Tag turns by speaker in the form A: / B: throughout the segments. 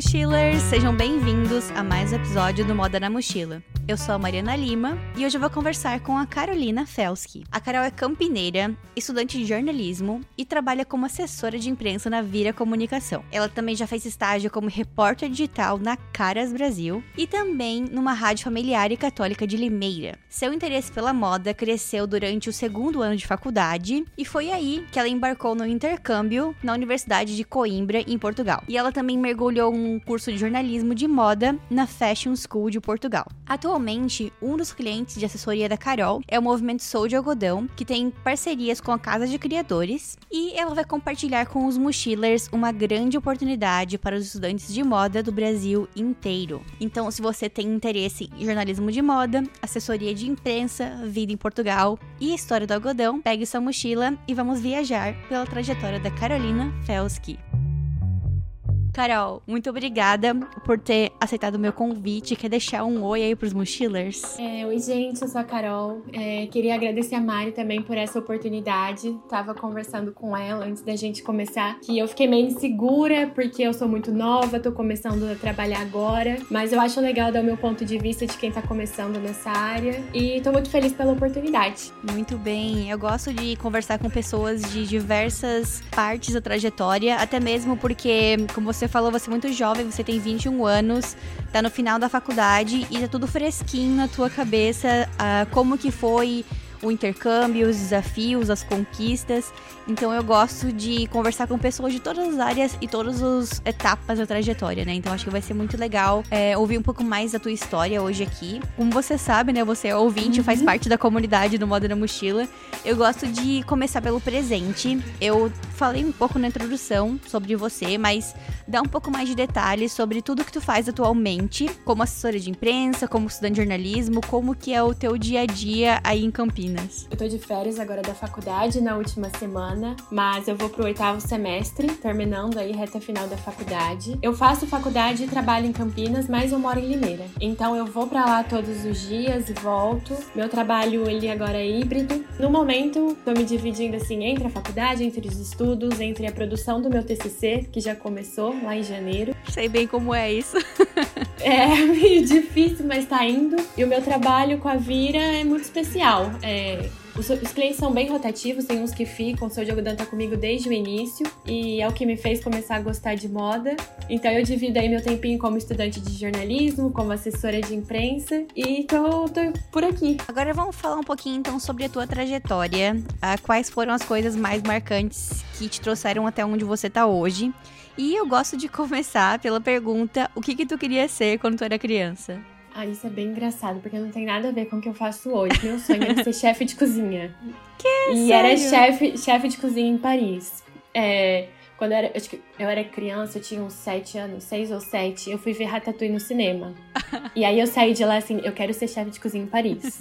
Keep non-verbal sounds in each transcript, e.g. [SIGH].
A: mochilers! Sejam bem-vindos a mais um episódio do Moda na Mochila. Eu sou a Mariana Lima e hoje eu vou conversar com a Carolina Felski. A Carol é campineira, estudante de jornalismo e trabalha como assessora de imprensa na Vira Comunicação. Ela também já fez estágio como repórter digital na Caras Brasil e também numa rádio familiar e católica de Limeira. Seu interesse pela moda cresceu durante o segundo ano de faculdade e foi aí que ela embarcou no intercâmbio na Universidade de Coimbra, em Portugal. E ela também mergulhou um curso de jornalismo de moda na Fashion School de Portugal. Atualmente, um dos clientes de assessoria da Carol é o movimento Sou de Algodão, que tem parcerias com a Casa de Criadores, e ela vai compartilhar com os mochilers uma grande oportunidade para os estudantes de moda do Brasil inteiro. Então, se você tem interesse em jornalismo de moda, assessoria de imprensa, vida em Portugal e história do algodão, pegue sua mochila e vamos viajar pela trajetória da Carolina Felski. Carol, muito obrigada por ter aceitado o meu convite. Quer deixar um oi aí pros mochilers?
B: É, oi, gente, eu sou a Carol. É, queria agradecer a Mari também por essa oportunidade. Tava conversando com ela antes da gente começar, que eu fiquei meio insegura, porque eu sou muito nova, tô começando a trabalhar agora. Mas eu acho legal dar o meu ponto de vista de quem tá começando nessa área. E tô muito feliz pela oportunidade.
A: Muito bem. Eu gosto de conversar com pessoas de diversas partes da trajetória, até mesmo porque, como você você falou, você é muito jovem, você tem 21 anos, tá no final da faculdade e tá tudo fresquinho na tua cabeça, uh, como que foi o intercâmbio, os desafios, as conquistas. Então eu gosto de conversar com pessoas de todas as áreas e todas as etapas da trajetória, né? Então acho que vai ser muito legal é, ouvir um pouco mais da tua história hoje aqui. Como você sabe, né? Você é ouvinte, uhum. faz parte da comunidade do Moda na Mochila. Eu gosto de começar pelo presente. Eu falei um pouco na introdução sobre você, mas dá um pouco mais de detalhes sobre tudo que tu faz atualmente, como assessora de imprensa, como estudante de jornalismo, como que é o teu dia a dia aí em Campinas.
B: Eu tô de férias agora da faculdade na última semana, mas eu vou pro oitavo semestre, terminando aí reta final da faculdade. Eu faço faculdade e trabalho em Campinas, mas eu moro em Limeira. Então eu vou para lá todos os dias e volto. Meu trabalho ele agora é híbrido. No momento, tô me dividindo assim entre a faculdade, entre os estudos, entre a produção do meu TCC, que já começou lá em janeiro.
A: Sei bem como é isso. [LAUGHS]
B: é [LAUGHS] meio difícil, mas tá indo. E o meu trabalho com a Vira é muito especial. É, os, os, clientes são bem rotativos, tem uns que ficam. O seu Algodão tá comigo desde o início e é o que me fez começar a gostar de moda. Então eu divido aí meu tempinho como estudante de jornalismo, como assessora de imprensa e tô, tô por aqui.
A: Agora vamos falar um pouquinho então sobre a tua trajetória. Quais foram as coisas mais marcantes que te trouxeram até onde você tá hoje? E eu gosto de começar pela pergunta: o que que tu queria ser quando tu era criança?
B: Ah, isso é bem engraçado, porque não tem nada a ver com o que eu faço hoje. Meu sonho era ser chefe de cozinha. [LAUGHS]
A: Que?
B: E
A: sério?
B: era chefe, chefe de cozinha em Paris. É, quando eu era, eu, eu era criança, eu tinha uns sete anos, seis ou sete, eu fui ver Ratatouille no cinema. [LAUGHS] e aí eu saí de lá assim, eu quero ser chefe de cozinha em Paris.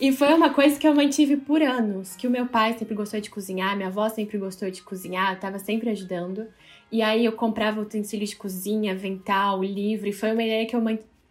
B: e foi uma coisa que eu mantive por anos, que o meu pai sempre gostou de cozinhar, minha avó sempre gostou de cozinhar, eu tava sempre ajudando. E aí eu comprava utensílios de cozinha, avental, livro, e foi uma ideia que eu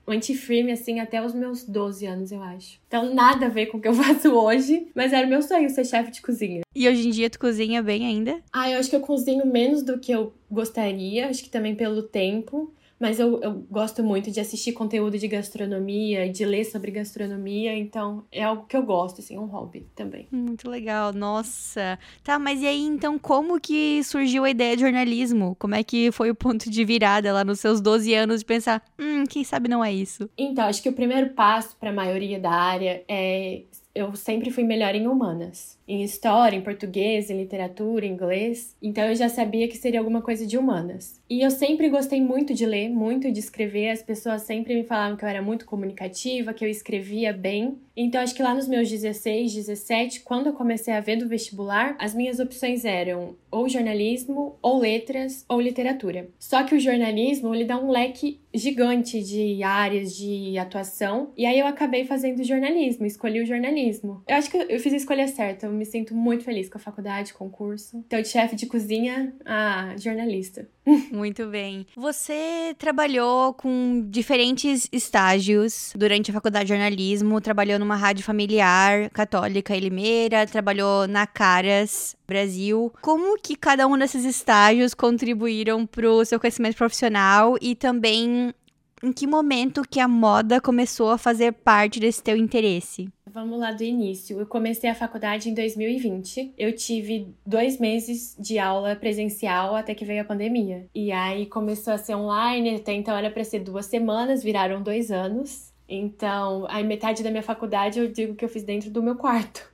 B: mantive assim até os meus 12 anos, eu acho. Então nada a ver com o que eu [LAUGHS] faço hoje, mas era meu sonho ser chefe de cozinha.
A: E hoje em dia tu cozinha bem ainda?
B: Ah, eu acho que eu cozinho menos do que eu gostaria, acho que também pelo tempo. Mas eu, eu gosto muito de assistir conteúdo de gastronomia, de ler sobre gastronomia, então é algo que eu gosto, assim, um hobby também.
A: Muito legal, nossa. Tá, mas e aí, então, como que surgiu a ideia de jornalismo? Como é que foi o ponto de virada lá nos seus 12 anos de pensar, hum, quem sabe não é isso?
B: Então, acho que o primeiro passo para a maioria da área é eu sempre fui melhor em humanas em história, em português, em literatura, em inglês. Então eu já sabia que seria alguma coisa de humanas. E eu sempre gostei muito de ler, muito de escrever. As pessoas sempre me falavam que eu era muito comunicativa, que eu escrevia bem. Então acho que lá nos meus 16, 17, quando eu comecei a ver do vestibular, as minhas opções eram ou jornalismo, ou letras, ou literatura. Só que o jornalismo, ele dá um leque gigante de áreas de atuação, e aí eu acabei fazendo jornalismo, escolhi o jornalismo. Eu acho que eu fiz a escolha certa, eu me sinto muito feliz com a faculdade, com o curso. Então, de chefe de cozinha a jornalista. [LAUGHS]
A: Muito bem. Você trabalhou com diferentes estágios durante a faculdade de jornalismo, trabalhou numa rádio familiar católica em Limeira, trabalhou na Caras Brasil. Como que cada um desses estágios contribuíram para o seu crescimento profissional e também em que momento que a moda começou a fazer parte desse teu interesse?
B: Vamos lá do início. Eu comecei a faculdade em 2020. Eu tive dois meses de aula presencial até que veio a pandemia. E aí começou a ser online, até então era para ser duas semanas, viraram dois anos. Então, aí metade da minha faculdade eu digo que eu fiz dentro do meu quarto.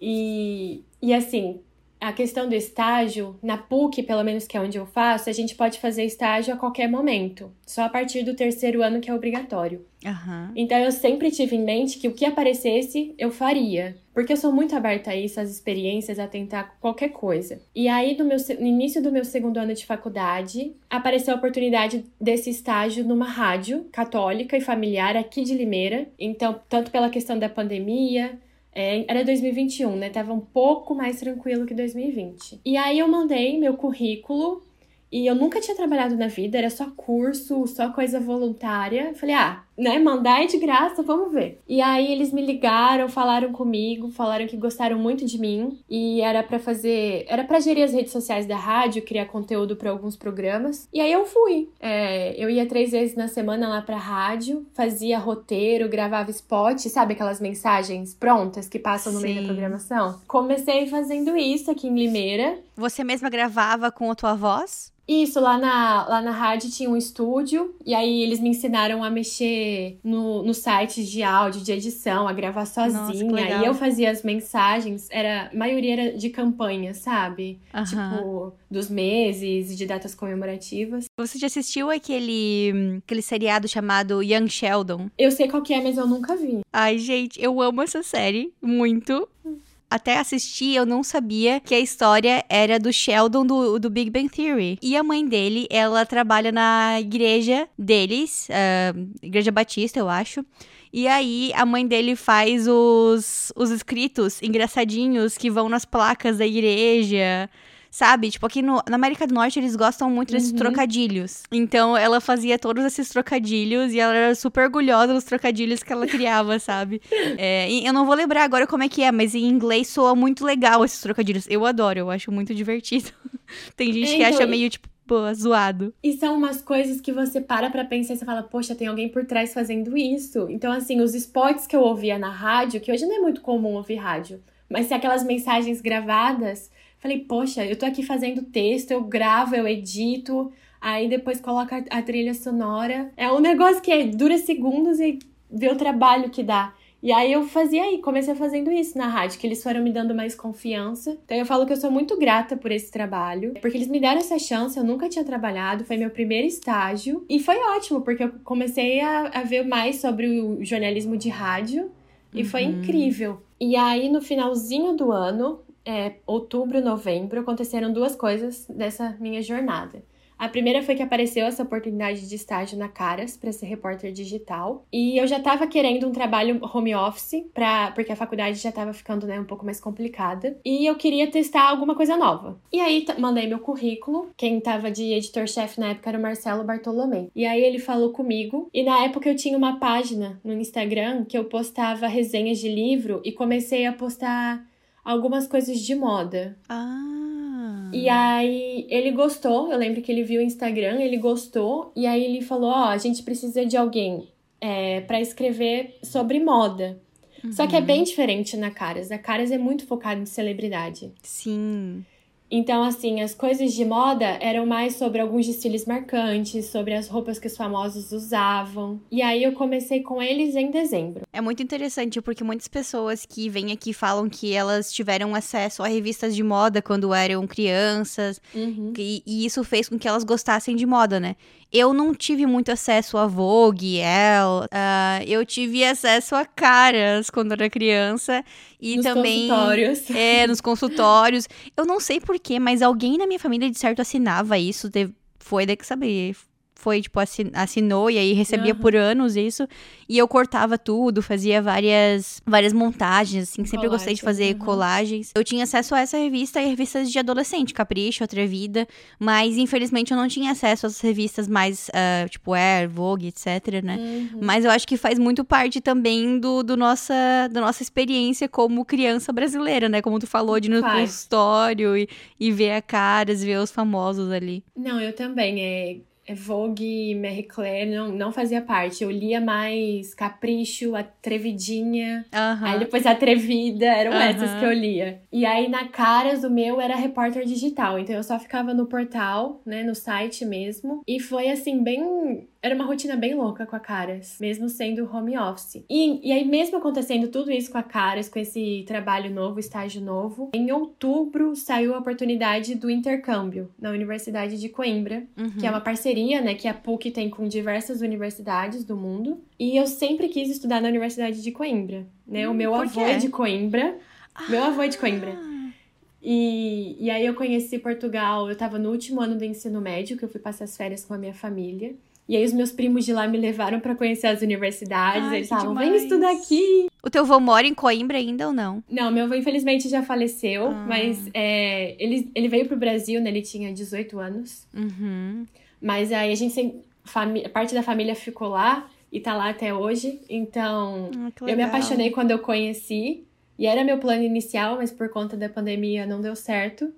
B: E, e assim, a questão do estágio, na PUC, pelo menos que é onde eu faço, a gente pode fazer estágio a qualquer momento, só a partir do terceiro ano que é obrigatório.
A: Uhum.
B: Então eu sempre tive em mente que o que aparecesse eu faria, porque eu sou muito aberta a isso, às experiências, a tentar qualquer coisa. E aí, no, meu, no início do meu segundo ano de faculdade, apareceu a oportunidade desse estágio numa rádio católica e familiar aqui de Limeira. Então, tanto pela questão da pandemia, é, era 2021, né? Tava um pouco mais tranquilo que 2020. E aí eu mandei meu currículo e eu nunca tinha trabalhado na vida, era só curso, só coisa voluntária. Falei, ah, né, mandar é de graça, vamos ver. E aí eles me ligaram, falaram comigo, falaram que gostaram muito de mim e era para fazer, era para gerir as redes sociais da rádio, criar conteúdo para alguns programas. E aí eu fui. É, eu ia três vezes na semana lá pra rádio, fazia roteiro, gravava spot, sabe aquelas mensagens prontas que passam no Sim. meio da programação? Comecei fazendo isso aqui em Limeira.
A: Você mesma gravava com a tua voz?
B: Isso, lá na, lá na rádio tinha um estúdio, e aí eles me ensinaram a mexer no, no sites de áudio, de edição, a gravar sozinha. Nossa, e eu fazia as mensagens, era, a maioria era de campanha, sabe? Tipo, dos meses, de datas comemorativas.
A: Você já assistiu aquele, aquele seriado chamado Young Sheldon?
B: Eu sei qual que é, mas eu nunca vi.
A: Ai, gente, eu amo essa série muito até assistir, eu não sabia que a história era do Sheldon do, do Big Bang Theory. E a mãe dele, ela trabalha na igreja deles, uh, Igreja Batista, eu acho. E aí, a mãe dele faz os, os escritos engraçadinhos que vão nas placas da igreja. Sabe? Tipo, aqui no, na América do Norte eles gostam muito desses uhum. trocadilhos. Então ela fazia todos esses trocadilhos e ela era super orgulhosa dos trocadilhos que ela [LAUGHS] criava, sabe? É, eu não vou lembrar agora como é que é, mas em inglês soa muito legal esses trocadilhos. Eu adoro, eu acho muito divertido. [LAUGHS] Tem gente é, que acha então, meio, tipo, pô, zoado.
B: E são umas coisas que você para pra pensar e você fala, poxa, tem alguém por trás fazendo isso. Então, assim, os spots que eu ouvia na rádio, que hoje não é muito comum ouvir rádio, mas se aquelas mensagens gravadas, Falei, poxa, eu tô aqui fazendo texto, eu gravo, eu edito, aí depois coloco a, a trilha sonora. É um negócio que é, dura segundos e vê o trabalho que dá. E aí eu fazia aí, comecei fazendo isso na rádio, que eles foram me dando mais confiança. Então eu falo que eu sou muito grata por esse trabalho, porque eles me deram essa chance, eu nunca tinha trabalhado, foi meu primeiro estágio. E foi ótimo, porque eu comecei a, a ver mais sobre o jornalismo de rádio. E uhum. foi incrível. E aí, no finalzinho do ano, é, outubro, novembro, aconteceram duas coisas dessa minha jornada. A primeira foi que apareceu essa oportunidade de estágio na Caras para ser repórter digital. E eu já estava querendo um trabalho home office, pra, porque a faculdade já estava ficando né, um pouco mais complicada. E eu queria testar alguma coisa nova. E aí mandei meu currículo. Quem estava de editor-chefe na época era o Marcelo Bartolomé. E aí ele falou comigo. E na época eu tinha uma página no Instagram que eu postava resenhas de livro e comecei a postar algumas coisas de moda.
A: Ah.
B: E aí ele gostou, eu lembro que ele viu o Instagram, ele gostou, e aí ele falou: Ó, oh, a gente precisa de alguém é, para escrever sobre moda. Uhum. Só que é uhum. bem diferente na Caras. A Caras é muito focada em celebridade.
A: Sim.
B: Então, assim, as coisas de moda eram mais sobre alguns desfiles marcantes, sobre as roupas que os famosos usavam. E aí eu comecei com eles em dezembro.
A: É muito interessante porque muitas pessoas que vêm aqui falam que elas tiveram acesso a revistas de moda quando eram crianças. Uhum. E, e, isso fez com que elas gostassem de moda, né? Eu não tive muito acesso a Vogue, Elle. Uh, eu tive acesso a caras quando era criança. E
B: nos
A: também.
B: Consultórios. [LAUGHS]
A: É, nos consultórios. Eu não sei porquê, mas alguém na minha família de certo assinava isso. Teve, foi daqui saber foi, tipo, assinou e aí recebia uhum. por anos isso. E eu cortava tudo, fazia várias, várias montagens, assim. Sempre gostei de fazer uhum. colagens. Eu tinha acesso a essa revista e revistas de adolescente, Capricho, Atrevida. Mas, infelizmente, eu não tinha acesso às revistas mais, uh, tipo, Air, Vogue, etc, né? Uhum. Mas eu acho que faz muito parte também do, do nossa, da nossa experiência como criança brasileira, né? Como tu falou, de ir no faz. consultório e, e ver a caras, ver os famosos ali.
B: Não, eu também. É, Vogue, Marie Claire não, não fazia parte. Eu lia mais Capricho, Atrevidinha. Uhum. Aí depois Atrevida, eram essas que eu lia. E aí na Caras o meu era repórter digital. Então eu só ficava no portal, né, no site mesmo. E foi assim, bem era uma rotina bem louca com a Caras, mesmo sendo home office. E, e aí, mesmo acontecendo tudo isso com a Caras, com esse trabalho novo, estágio novo, em outubro saiu a oportunidade do intercâmbio na Universidade de Coimbra, uhum. que é uma parceria, né, que a PUC tem com diversas universidades do mundo. E eu sempre quis estudar na Universidade de Coimbra, né? Hum, o meu avô é de Coimbra. Ah. Meu avô é de Coimbra. E, e aí eu conheci Portugal, eu tava no último ano do ensino médio, que eu fui passar as férias com a minha família. E aí os meus primos de lá me levaram para conhecer as universidades. Ai, Eles falavam, vem estudar aqui.
A: O teu avô mora em Coimbra ainda ou não?
B: Não, meu avô infelizmente já faleceu, ah. mas é, ele, ele veio pro Brasil, né? Ele tinha 18 anos. Uhum. Mas aí a gente, parte da família ficou lá e tá lá até hoje. Então, ah, eu me apaixonei quando eu conheci. E era meu plano inicial, mas por conta da pandemia não deu certo.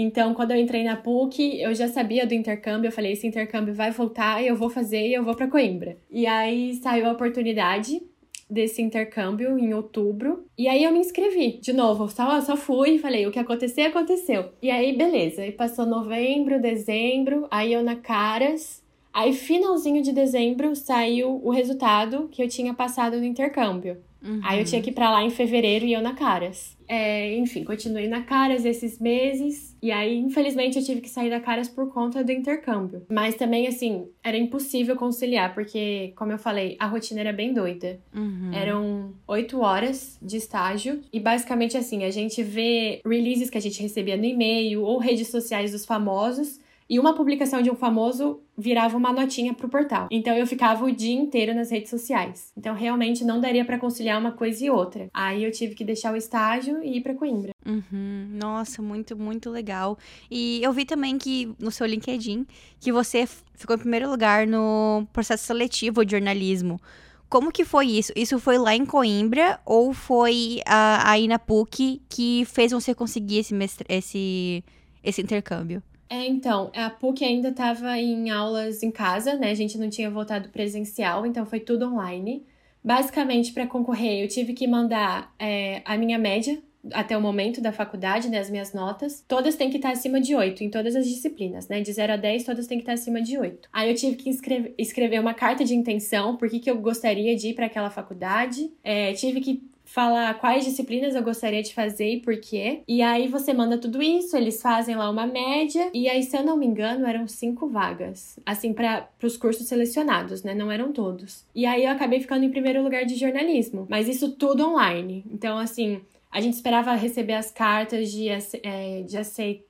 B: Então, quando eu entrei na PUC, eu já sabia do intercâmbio. Eu falei: esse intercâmbio vai voltar, eu vou fazer e eu vou para Coimbra. E aí saiu a oportunidade desse intercâmbio em outubro. E aí eu me inscrevi de novo. Só, só fui e falei: o que acontecer, aconteceu. E aí, beleza. E passou novembro, dezembro. Aí eu na Caras. Aí, finalzinho de dezembro, saiu o resultado que eu tinha passado no intercâmbio. Uhum. Aí eu tinha que ir pra lá em fevereiro e eu na Caras. É, enfim, continuei na Caras esses meses. E aí, infelizmente, eu tive que sair da Caras por conta do intercâmbio. Mas também, assim, era impossível conciliar, porque, como eu falei, a rotina era bem doida. Uhum. Eram oito horas de estágio. E basicamente, assim, a gente vê releases que a gente recebia no e-mail ou redes sociais dos famosos e uma publicação de um famoso virava uma notinha pro portal. Então eu ficava o dia inteiro nas redes sociais. Então realmente não daria para conciliar uma coisa e outra. Aí eu tive que deixar o estágio e ir para Coimbra.
A: Uhum. Nossa, muito, muito legal. E eu vi também que no seu LinkedIn que você ficou em primeiro lugar no processo seletivo de jornalismo. Como que foi isso? Isso foi lá em Coimbra ou foi uh, aí na PUC que fez você conseguir esse, mestre, esse, esse intercâmbio?
B: É, então, a PUC ainda estava em aulas em casa, né? A gente não tinha voltado presencial, então foi tudo online. Basicamente, para concorrer, eu tive que mandar é, a minha média até o momento da faculdade, né, as minhas notas, todas têm que estar acima de 8 em todas as disciplinas, né? De 0 a 10, todas têm que estar acima de 8. Aí eu tive que escrever, uma carta de intenção, por que, que eu gostaria de ir para aquela faculdade. É, tive que falar quais disciplinas eu gostaria de fazer e por quê. E aí você manda tudo isso, eles fazem lá uma média. E aí, se eu não me engano, eram cinco vagas. Assim, para os cursos selecionados, né? Não eram todos. E aí eu acabei ficando em primeiro lugar de jornalismo. Mas isso tudo online. Então, assim, a gente esperava receber as cartas de, é, de aceito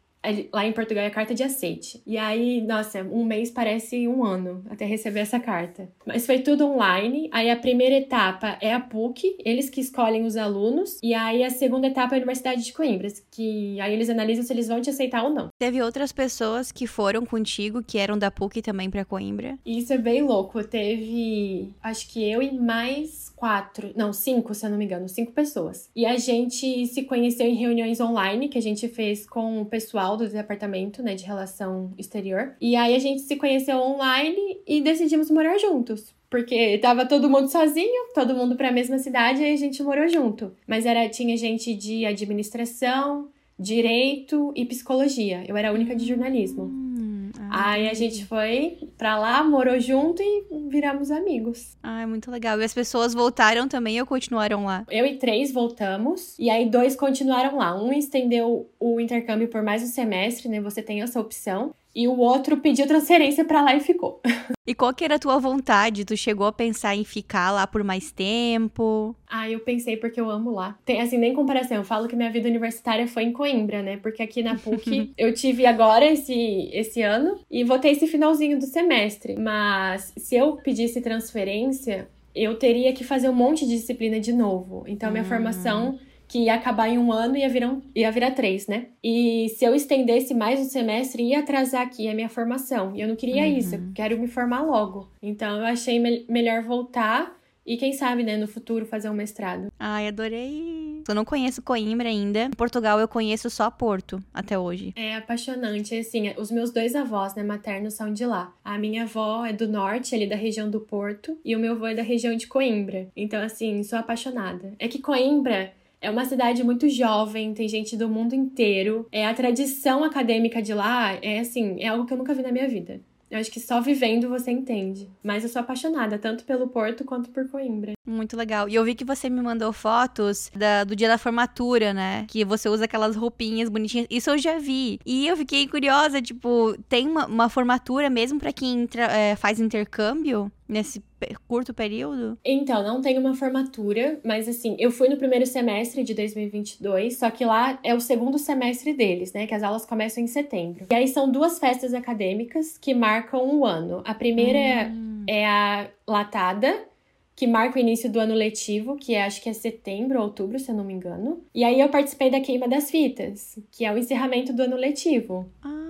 B: lá em Portugal é carta de aceite. E aí, nossa, um mês parece um ano até receber essa carta. Mas foi tudo online. Aí a primeira etapa é a PUC, eles que escolhem os alunos. E aí a segunda etapa é a Universidade de Coimbra, que aí eles analisam se eles vão te aceitar ou não.
A: Teve outras pessoas que foram contigo, que eram da PUC também para Coimbra?
B: Isso é bem louco. Teve, acho que eu e mais quatro, não, cinco, se eu não me engano, cinco pessoas. E a gente se conheceu em reuniões online que a gente fez com o pessoal do departamento, né, de relação exterior. E aí a gente se conheceu online e decidimos morar juntos. Porque tava todo mundo sozinho, todo mundo para a mesma cidade e a gente morou junto. Mas era tinha gente de administração, direito e psicologia. Eu era a única de jornalismo. Aí a gente foi pra lá, morou junto e viramos amigos.
A: Ah, muito legal. E as pessoas voltaram também ou continuaram lá?
B: Eu e três voltamos, e aí dois continuaram lá. Um estendeu o intercâmbio por mais um semestre, né? Você tem essa opção. E o outro pediu transferência para lá e ficou. [LAUGHS]
A: E qual que era a tua vontade? Tu chegou a pensar em ficar lá por mais tempo?
B: Ah, eu pensei porque eu amo lá. Tem assim, nem comparação. Eu falo que minha vida universitária foi em Coimbra, né? Porque aqui na [LAUGHS] PUC eu tive agora esse, esse ano e votei esse finalzinho do semestre. Mas se eu pedisse transferência, eu teria que fazer um monte de disciplina de novo. Então, minha hum. formação que ia acabar em um ano e ia virar, um, ia virar três, né? E se eu estendesse mais um semestre, ia atrasar aqui a minha formação. E eu não queria uhum. isso, eu quero me formar logo. Então eu achei me melhor voltar e quem sabe, né, no futuro fazer um mestrado.
A: Ai, adorei. Eu não conheço Coimbra ainda. Em Portugal eu conheço só Porto até hoje.
B: É apaixonante, assim, os meus dois avós, né, maternos são de lá. A minha avó é do norte, ali da região do Porto, e o meu avô é da região de Coimbra. Então, assim, sou apaixonada. É que Coimbra é uma cidade muito jovem, tem gente do mundo inteiro. É a tradição acadêmica de lá é assim, é algo que eu nunca vi na minha vida. Eu acho que só vivendo você entende. Mas eu sou apaixonada, tanto pelo Porto quanto por Coimbra.
A: Muito legal. E eu vi que você me mandou fotos da, do dia da formatura, né? Que você usa aquelas roupinhas bonitinhas. Isso eu já vi. E eu fiquei curiosa, tipo, tem uma, uma formatura mesmo para quem entra, é, faz intercâmbio? Nesse curto período?
B: Então, não tem uma formatura, mas assim, eu fui no primeiro semestre de 2022, só que lá é o segundo semestre deles, né? Que as aulas começam em setembro. E aí são duas festas acadêmicas que marcam o um ano. A primeira hum. é a Latada, que marca o início do ano letivo, que é, acho que é setembro ou outubro, se eu não me engano. E aí eu participei da queima das fitas, que é o encerramento do ano letivo.
A: Ah.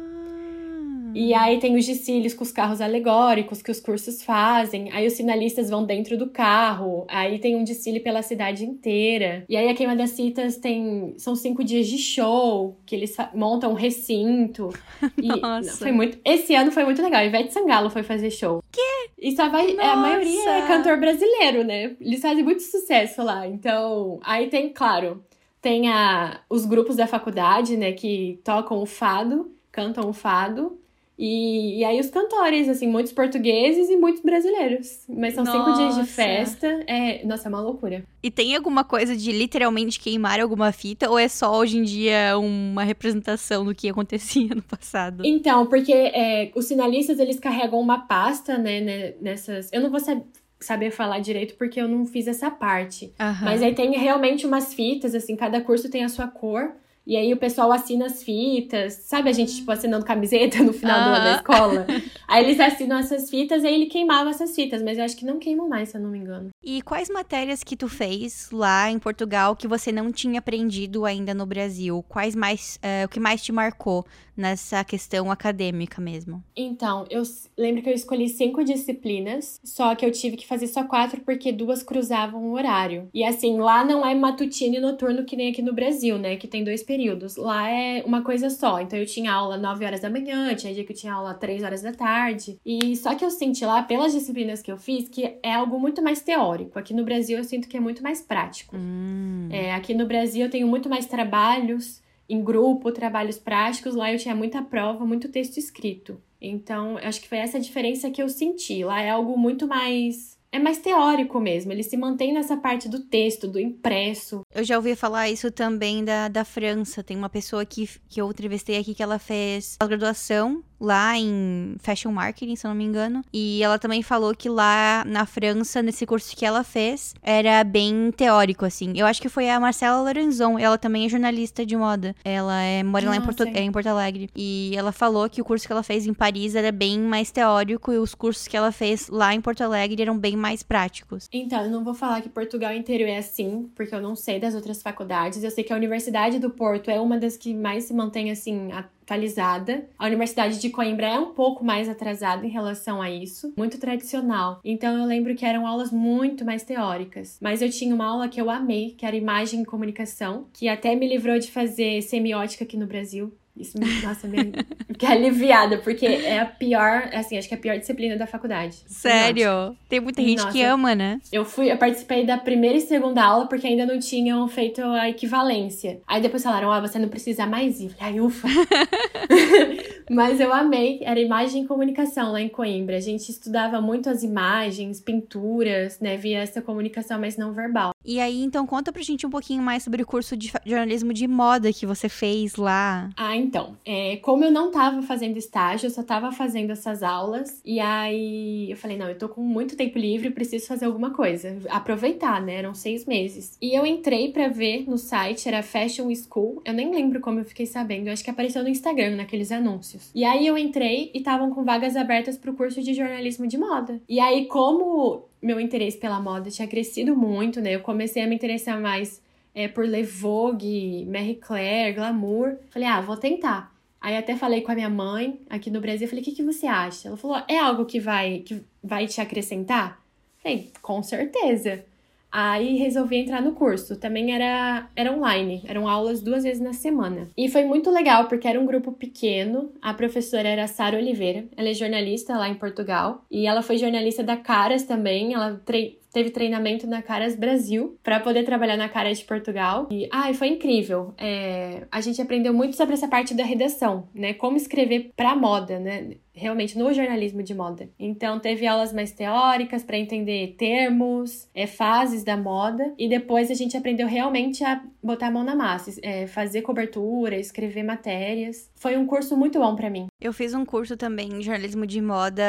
B: E aí tem os desfiles com os carros alegóricos que os cursos fazem. Aí os finalistas vão dentro do carro. Aí tem um desfile pela cidade inteira. E aí a queima das citas tem. São cinco dias de show, que eles montam um recinto. [LAUGHS]
A: E Nossa.
B: foi muito. Esse ano foi muito legal. Ivete Sangalo foi fazer show.
A: Quê?
B: E só vai. Nossa. A maioria é cantor brasileiro, né? Eles fazem muito sucesso lá. Então, aí tem, claro, tem a, os grupos da faculdade, né, que tocam o fado, cantam o fado. E, e aí os cantores, assim, muitos portugueses e muitos brasileiros. Mas são nossa. cinco dias de festa. É, nossa, é uma loucura.
A: E tem alguma coisa de literalmente queimar alguma fita? Ou é só hoje em dia uma representação do que acontecia [LAUGHS] no passado?
B: Então, porque é, os sinalistas, eles carregam uma pasta, né, né nessas... Eu não vou saber saber falar direito porque eu não fiz essa parte.
A: Uhum.
B: Mas aí tem realmente umas fitas, assim, cada curso tem a sua cor. E aí o pessoal assina as fitas, sabe a gente, tipo, assinando camiseta no final do da escola? aí eles assinam essas fitas e aí ele queimava essas fitas, mas eu acho que não queimam mais, se eu não me engano.
A: E quais matérias que tu fez lá em Portugal que você não tinha aprendido ainda no Brasil? Quais mais, uh, o que mais te marcou nessa questão acadêmica mesmo?
B: Então, eu lembro que eu escolhi cinco disciplinas, só que eu tive que fazer só quatro porque duas cruzavam o horário. E assim, lá não é matutino e noturno que nem aqui no Brasil, né? Que tem dois períodos. Lá é uma coisa só. Então eu tinha aula 9 horas da manhã, tinha dia que eu tinha aula 3 horas da tarde. E só que eu senti lá, pelas disciplinas que eu fiz, que é algo muito mais teórico. Aqui no Brasil eu sinto que é muito mais prático.
A: Hum.
B: É, aqui no Brasil eu tenho muito mais trabalhos em grupo, trabalhos práticos. Lá eu tinha muita prova, muito texto escrito. Então, acho que foi essa diferença que eu senti. Lá é algo muito mais é mais teórico mesmo, ele se mantém nessa parte do texto, do impresso.
A: Eu já ouvi falar isso também da, da França. Tem uma pessoa que, que eu entrevistei aqui que ela fez pós-graduação lá em Fashion Marketing, se eu não me engano. E ela também falou que lá na França, nesse curso que ela fez, era bem teórico, assim. Eu acho que foi a Marcela Lorenzon. Ela também é jornalista de moda. Ela é, mora ah, lá em Porto, é, em Porto Alegre. E ela falou que o curso que ela fez em Paris era bem mais teórico e os cursos que ela fez lá em Porto Alegre eram bem mais práticos.
B: Então, eu não vou falar que Portugal inteiro é assim, porque eu não sei das outras faculdades. Eu sei que a Universidade do Porto é uma das que mais se mantém, assim, atualizada. A Universidade de Coimbra é um pouco mais atrasada em relação a isso, muito tradicional. Então eu lembro que eram aulas muito mais teóricas. Mas eu tinha uma aula que eu amei, que era imagem e comunicação, que até me livrou de fazer semiótica aqui no Brasil. Isso me, nossa, me fiquei aliviada, porque é a pior, assim, acho que é a pior disciplina da faculdade.
A: Sério? Tem muita gente nossa, que ama, né?
B: Eu fui, eu participei da primeira e segunda aula porque ainda não tinham feito a equivalência. Aí depois falaram, ah, você não precisa mais ir. Falei, ai, ufa. [LAUGHS] Mas eu amei, era imagem e comunicação lá em Coimbra. A gente estudava muito as imagens, pinturas, né? Via essa comunicação mais não verbal.
A: E aí, então, conta pra gente um pouquinho mais sobre o curso de jornalismo de moda que você fez lá.
B: Ah, então. É, como eu não tava fazendo estágio, eu só tava fazendo essas aulas. E aí eu falei, não, eu tô com muito tempo livre, preciso fazer alguma coisa. Aproveitar, né? Eram seis meses. E eu entrei para ver no site, era Fashion School. Eu nem lembro como eu fiquei sabendo. Eu acho que apareceu no Instagram, naqueles anúncios. E aí eu entrei e estavam com vagas abertas pro curso de jornalismo de moda. E aí, como meu interesse pela moda tinha crescido muito, né? Eu comecei a me interessar mais é, por ler Vogue, Marie Claire, Glamour. Falei, ah, vou tentar. Aí até falei com a minha mãe aqui no Brasil, falei, o que, que você acha? Ela falou, é algo que vai, que vai te acrescentar? Falei, com certeza. Aí resolvi entrar no curso. Também era, era online, eram aulas duas vezes na semana. E foi muito legal, porque era um grupo pequeno. A professora era Sara Oliveira, ela é jornalista lá em Portugal. E ela foi jornalista da Caras também. Ela teve treinamento na Caras Brasil para poder trabalhar na Caras de Portugal. E ai, foi incrível. É, a gente aprendeu muito sobre essa parte da redação, né? Como escrever para moda, né? realmente no jornalismo de moda. Então teve aulas mais teóricas para entender termos, é, fases da moda e depois a gente aprendeu realmente a botar a mão na massa, é, fazer cobertura, escrever matérias. Foi um curso muito bom para mim.
A: Eu fiz um curso também em jornalismo de moda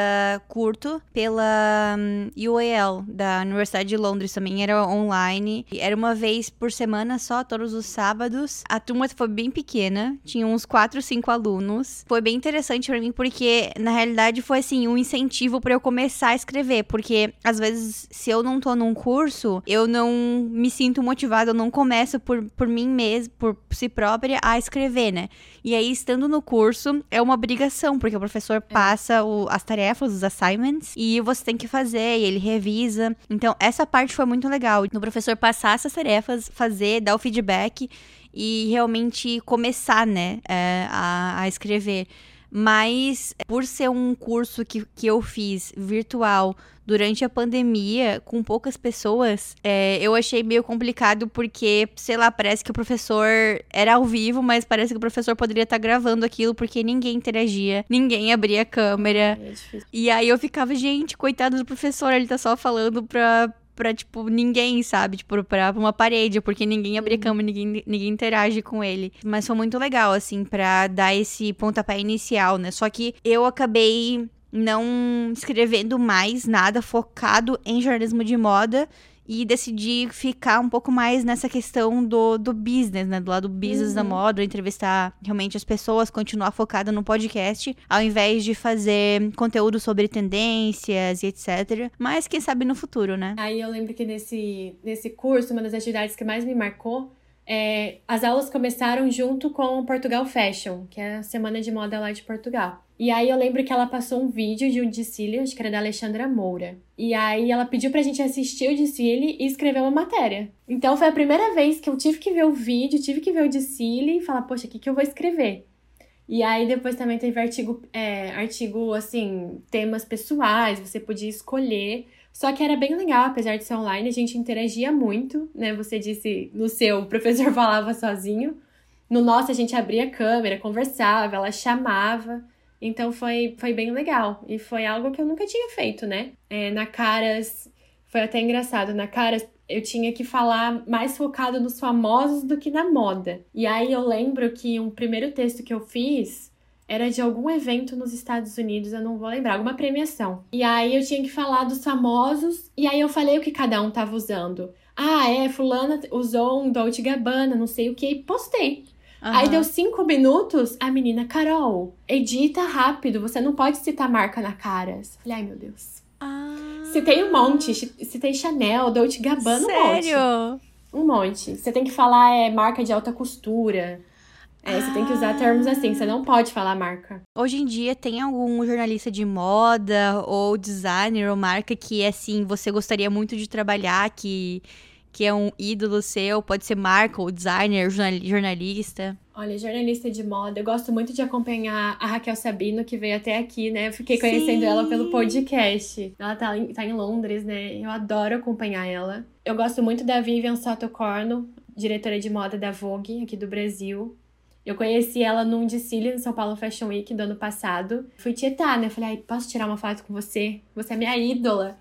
A: curto pela UAL da Universidade de Londres também era online. Era uma vez por semana só, todos os sábados. A turma foi bem pequena, tinha uns 4, 5 alunos. Foi bem interessante para mim porque na realidade foi assim um incentivo para eu começar a escrever, porque às vezes se eu não tô num curso, eu não me sinto motivada, eu não começo por, por mim mesma, por si própria a escrever, né? E aí estando no curso é uma obrigação, porque o professor é. passa o, as tarefas, os assignments e você tem que fazer e ele revisa. Então essa parte foi muito legal. No professor passar essas tarefas, fazer, dar o feedback e realmente começar, né, é, a, a escrever. Mas por ser um curso que, que eu fiz virtual durante a pandemia, com poucas pessoas, é, eu achei meio complicado porque, sei lá, parece que o professor era ao vivo, mas parece que o professor poderia estar gravando aquilo porque ninguém interagia, ninguém abria a câmera. É e aí eu ficava, gente, coitado do professor, ele tá só falando pra, pra, tipo, ninguém, sabe? Tipo, pra uma parede, porque ninguém abre uhum. cama, ninguém, ninguém interage com ele. Mas foi muito legal, assim, pra dar esse pontapé inicial, né? Só que eu acabei não escrevendo mais nada focado em jornalismo de moda e decidi ficar um pouco mais nessa questão do, do business, né? Do lado do business uhum. da moda, entrevistar realmente as pessoas, continuar focada no podcast, ao invés de fazer conteúdo sobre tendências e etc. Mas quem sabe no futuro, né?
B: Aí eu lembro que nesse, nesse curso, uma das atividades que mais me marcou é, as aulas começaram junto com o Portugal Fashion, que é a semana de moda lá de Portugal. E aí eu lembro que ela passou um vídeo de um desfile, acho que era da Alexandra Moura. E aí ela pediu pra gente assistir o desfile e escrever uma matéria. Então foi a primeira vez que eu tive que ver o vídeo, tive que ver o desfile e falar, poxa, o que, que eu vou escrever? E aí depois também teve artigo, é, artigo, assim, temas pessoais, você podia escolher. Só que era bem legal, apesar de ser online, a gente interagia muito, né? Você disse no seu, o professor [LAUGHS] falava sozinho. No nosso, a gente abria a câmera, conversava, ela chamava. Então foi, foi bem legal. E foi algo que eu nunca tinha feito, né? É, na Caras, foi até engraçado. Na Caras, eu tinha que falar mais focado nos famosos do que na moda. E aí eu lembro que um primeiro texto que eu fiz era de algum evento nos Estados Unidos, eu não vou lembrar, alguma premiação. E aí eu tinha que falar dos famosos, e aí eu falei o que cada um tava usando. Ah, é, fulana usou um Dolce Gabbana, não sei o que, e postei. Uhum. Aí deu cinco minutos, a menina, Carol, edita rápido, você não pode citar marca na cara. Falei, ai meu Deus. Ah. Citei um monte, citei Chanel, Dolce Gabbana,
A: Sério?
B: um monte. Um monte. Você tem que falar é, marca de alta costura. É, ah. você tem que usar termos assim, você não pode falar marca.
A: Hoje em dia, tem algum jornalista de moda ou designer ou marca que, assim, você gostaria muito de trabalhar, que que é um ídolo seu, pode ser marca ou designer, jornalista?
B: Olha, jornalista de moda, eu gosto muito de acompanhar a Raquel Sabino, que veio até aqui, né? Eu fiquei conhecendo Sim. ela pelo podcast. Ela tá em, tá em Londres, né? Eu adoro acompanhar ela. Eu gosto muito da Vivian Sotocorno, diretora de moda da Vogue, aqui do Brasil. Eu conheci ela num desfile no São Paulo Fashion Week do ano passado. Fui tietar, né? Falei, ai, posso tirar uma foto com você? Você é minha ídola.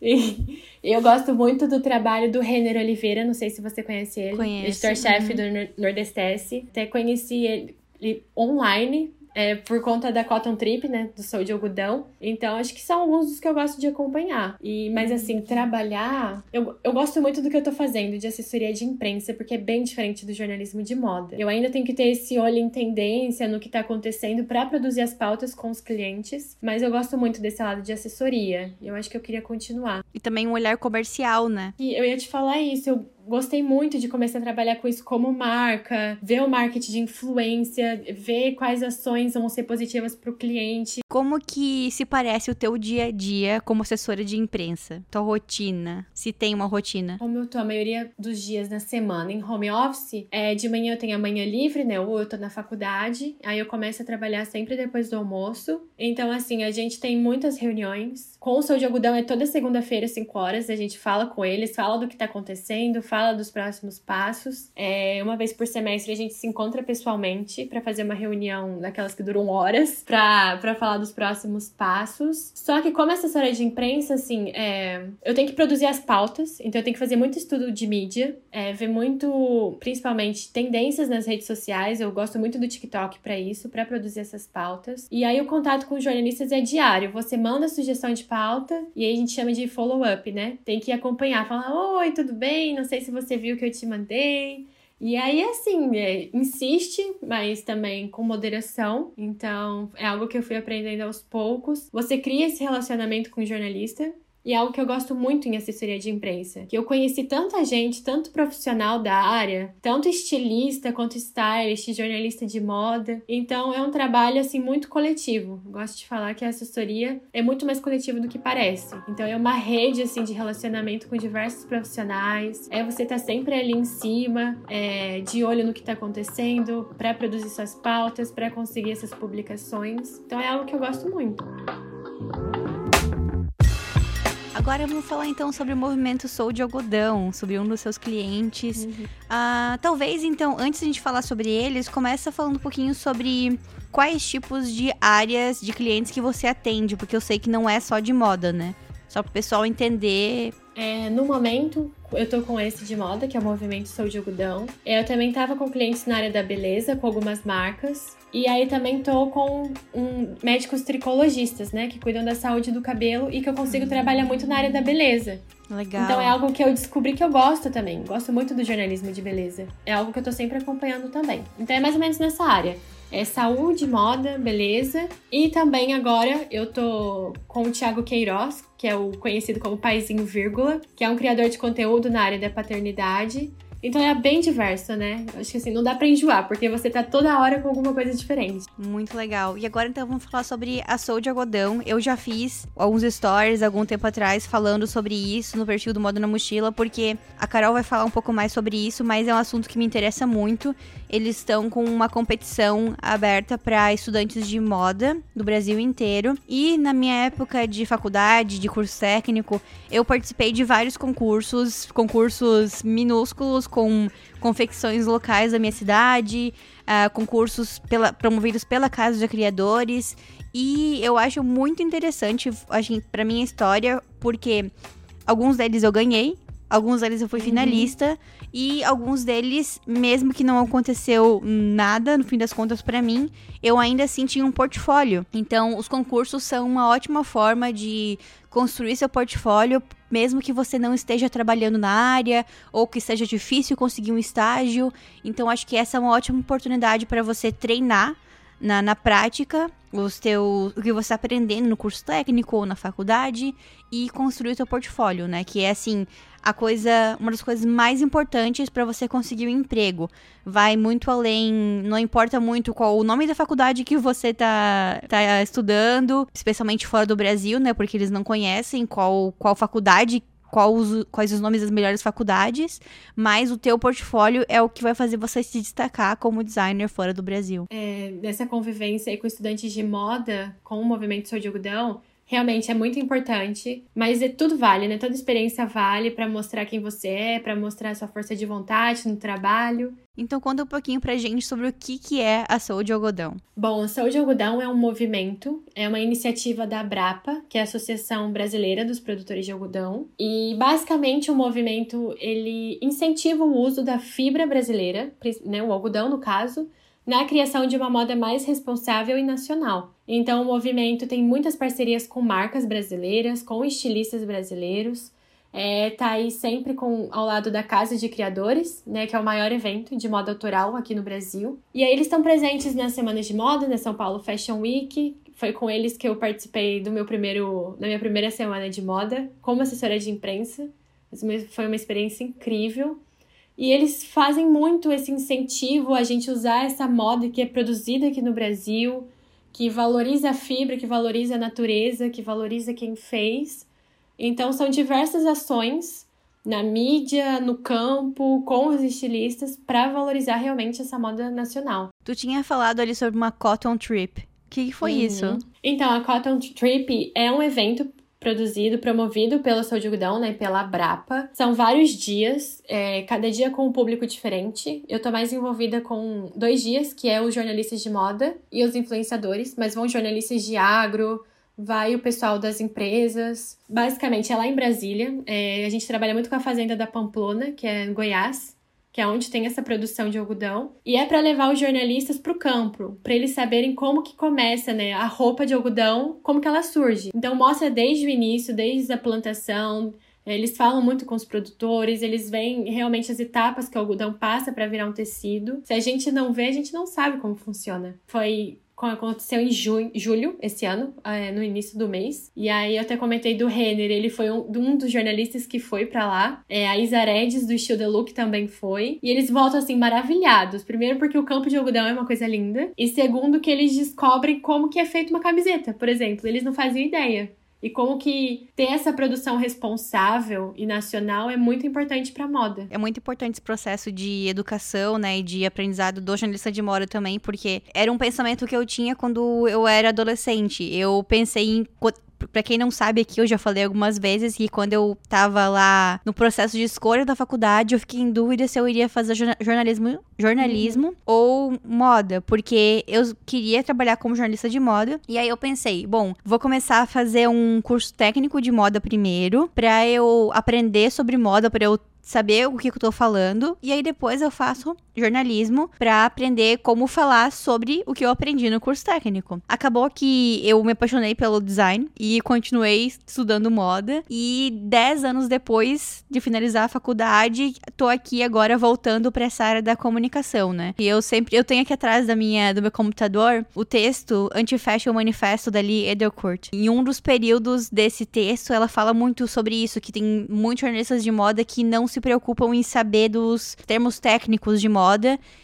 B: E [LAUGHS] eu gosto muito do trabalho do Renner Oliveira, não sei se você conhece ele. Editor-chefe uhum. do Nordestesse. Até conheci ele online é, por conta da Cotton Trip, né? Do Sou de Algodão. Então, acho que são alguns dos que eu gosto de acompanhar. E, mas, assim, trabalhar. Eu, eu gosto muito do que eu tô fazendo de assessoria de imprensa, porque é bem diferente do jornalismo de moda. Eu ainda tenho que ter esse olho em tendência no que tá acontecendo para produzir as pautas com os clientes. Mas eu gosto muito desse lado de assessoria. Eu acho que eu queria continuar.
A: E também um olhar comercial, né?
B: E eu ia te falar isso. Eu gostei muito de começar a trabalhar com isso como marca, ver o marketing de influência, ver quais ações vão ser positivas para o cliente.
A: Como que se parece o teu dia a dia como assessora de imprensa? Tua rotina? Se tem uma rotina?
B: Como eu tô a maioria dos dias na semana em home office, é, de manhã eu tenho a manhã livre, né? Ou eu tô na faculdade, aí eu começo a trabalhar sempre depois do almoço. Então, assim, a gente tem muitas reuniões. Com o Sou de Algodão é toda segunda-feira, 5 horas, a gente fala com eles, fala do que tá acontecendo, fala fala dos próximos passos. É, uma vez por semestre a gente se encontra pessoalmente para fazer uma reunião daquelas que duram horas para falar dos próximos passos. Só que como assessora de imprensa, assim, é, eu tenho que produzir as pautas, então eu tenho que fazer muito estudo de mídia, é, ver muito, principalmente, tendências nas redes sociais. Eu gosto muito do TikTok para isso, para produzir essas pautas. E aí o contato com os jornalistas é diário. Você manda sugestão de pauta e aí a gente chama de follow-up, né? Tem que acompanhar, falar: Oi, tudo bem? Não sei se se você viu que eu te mandei. E aí, assim, é, insiste, mas também com moderação. Então, é algo que eu fui aprendendo aos poucos. Você cria esse relacionamento com o jornalista. E é algo que eu gosto muito em assessoria de imprensa, que eu conheci tanta gente, tanto profissional da área, tanto estilista quanto stylist, jornalista de moda. Então é um trabalho assim muito coletivo. gosto de falar que a assessoria é muito mais coletiva do que parece. Então é uma rede assim de relacionamento com diversos profissionais. É você tá sempre ali em cima, é, de olho no que tá acontecendo, para produzir suas pautas, para conseguir essas publicações. Então é algo que eu gosto muito.
A: Agora vamos falar então sobre o movimento Sou de Algodão, sobre um dos seus clientes. Uhum. Uh, talvez então, antes de a gente falar sobre eles, começa falando um pouquinho sobre quais tipos de áreas de clientes que você atende, porque eu sei que não é só de moda, né? Só para o pessoal entender.
B: É, no momento, eu tô com esse de moda, que é o movimento Sou de Algodão. Eu também tava com clientes na área da beleza, com algumas marcas. E aí também tô com um, médicos tricologistas, né? Que cuidam da saúde do cabelo e que eu consigo uhum. trabalhar muito na área da beleza.
A: Legal.
B: Então é algo que eu descobri que eu gosto também. Gosto muito do jornalismo de beleza. É algo que eu tô sempre acompanhando também. Então é mais ou menos nessa área. É saúde, moda, beleza. E também agora eu tô com o Thiago Queiroz, que é o conhecido como Paizinho Vírgula, que é um criador de conteúdo na área da paternidade. Então é bem diverso, né? Acho que assim, não dá pra enjoar, porque você tá toda hora com alguma coisa diferente.
A: Muito legal. E agora então vamos falar sobre a Soul de Algodão. Eu já fiz alguns stories algum tempo atrás falando sobre isso no perfil do Modo na Mochila, porque a Carol vai falar um pouco mais sobre isso, mas é um assunto que me interessa muito. Eles estão com uma competição aberta para estudantes de moda do Brasil inteiro. E na minha época de faculdade, de curso técnico, eu participei de vários concursos, concursos minúsculos com confecções locais da minha cidade, uh, concursos pela, promovidos pela Casa de Criadores. E eu acho muito interessante para minha história, porque alguns deles eu ganhei, alguns deles eu fui uhum. finalista. Uhum. E alguns deles, mesmo que não aconteceu nada, no fim das contas, para mim, eu ainda assim tinha um portfólio. Então, os concursos são uma ótima forma de construir seu portfólio, mesmo que você não esteja trabalhando na área ou que seja difícil conseguir um estágio. Então, acho que essa é uma ótima oportunidade para você treinar na, na prática os teus, o que você está aprendendo no curso técnico ou na faculdade e construir o seu portfólio, né? Que é assim, a coisa, uma das coisas mais importantes para você conseguir um emprego. Vai muito além, não importa muito qual o nome da faculdade que você tá, tá estudando, especialmente fora do Brasil, né? Porque eles não conhecem qual, qual faculdade os, quais os nomes das melhores faculdades, mas o teu portfólio é o que vai fazer você se destacar como designer fora do Brasil.
B: É, dessa convivência aí com estudantes de moda, com o movimento Sou de Algodão, realmente é muito importante, mas é, tudo vale, né? Toda experiência vale para mostrar quem você é, para mostrar sua força de vontade no trabalho.
A: Então conta um pouquinho pra gente sobre o que, que é a Saúde Algodão.
B: Bom, a Saúde Algodão é um movimento, é uma iniciativa da Abrapa, que é a Associação Brasileira dos Produtores de Algodão, e basicamente o movimento ele incentiva o uso da fibra brasileira, né, o algodão no caso, na criação de uma moda mais responsável e nacional. Então, o movimento tem muitas parcerias com marcas brasileiras, com estilistas brasileiros. É, tá aí sempre com, ao lado da Casa de Criadores, né, que é o maior evento de moda autoral aqui no Brasil. E aí eles estão presentes nas semanas de moda, na São Paulo Fashion Week. Foi com eles que eu participei do meu primeiro, da minha primeira semana de moda como assessora de imprensa. Foi uma experiência incrível. E eles fazem muito esse incentivo a gente usar essa moda que é produzida aqui no Brasil, que valoriza a fibra, que valoriza a natureza, que valoriza quem fez. Então são diversas ações na mídia, no campo, com os estilistas para valorizar realmente essa moda nacional.
A: Tu tinha falado ali sobre uma Cotton Trip. O que foi uhum. isso?
B: Então, a Cotton Trip é um evento produzido, promovido pela Saúde Algodão, né, pela Brapa. São vários dias, é, cada dia com um público diferente. Eu tô mais envolvida com dois dias, que é os jornalistas de moda e os influenciadores, mas vão jornalistas de agro, vai o pessoal das empresas. Basicamente, é lá em Brasília. É, a gente trabalha muito com a Fazenda da Pamplona, que é em Goiás que é onde tem essa produção de algodão, e é para levar os jornalistas para o campo, para eles saberem como que começa, né, a roupa de algodão, como que ela surge. Então mostra desde o início, desde a plantação, eles falam muito com os produtores, eles veem realmente as etapas que o algodão passa para virar um tecido. Se a gente não vê, a gente não sabe como funciona. Foi aconteceu em junho, julho esse ano, é, no início do mês. E aí eu até comentei do Renner, ele foi um, um dos jornalistas que foi para lá. É, a Isa Redes, do Estilo The Look, também foi. E eles voltam assim maravilhados. Primeiro porque o campo de algodão é uma coisa linda. E segundo que eles descobrem como que é feita uma camiseta, por exemplo. Eles não faziam ideia. E como que ter essa produção responsável e nacional é muito importante para moda.
A: É muito importante esse processo de educação, né, e de aprendizado do jornalista de moda também, porque era um pensamento que eu tinha quando eu era adolescente. Eu pensei em para quem não sabe aqui, eu já falei algumas vezes que quando eu tava lá no processo de escolha da faculdade, eu fiquei em dúvida se eu iria fazer jornalismo, jornalismo uhum. ou moda, porque eu queria trabalhar como jornalista de moda. E aí eu pensei, bom, vou começar a fazer um curso técnico de moda primeiro, para eu aprender sobre moda, para eu saber o que eu tô falando. E aí depois eu faço jornalismo para aprender como falar sobre o que eu aprendi no curso técnico. Acabou que eu me apaixonei pelo design e continuei estudando moda. E dez anos depois de finalizar a faculdade, tô aqui agora voltando para essa área da comunicação, né? E eu sempre eu tenho aqui atrás da minha do meu computador o texto Anti-Fashion Manifesto da Lee Edelcourt. Em um dos períodos desse texto, ela fala muito sobre isso, que tem muitos jornalistas de moda que não se se preocupam em saber dos termos técnicos de moda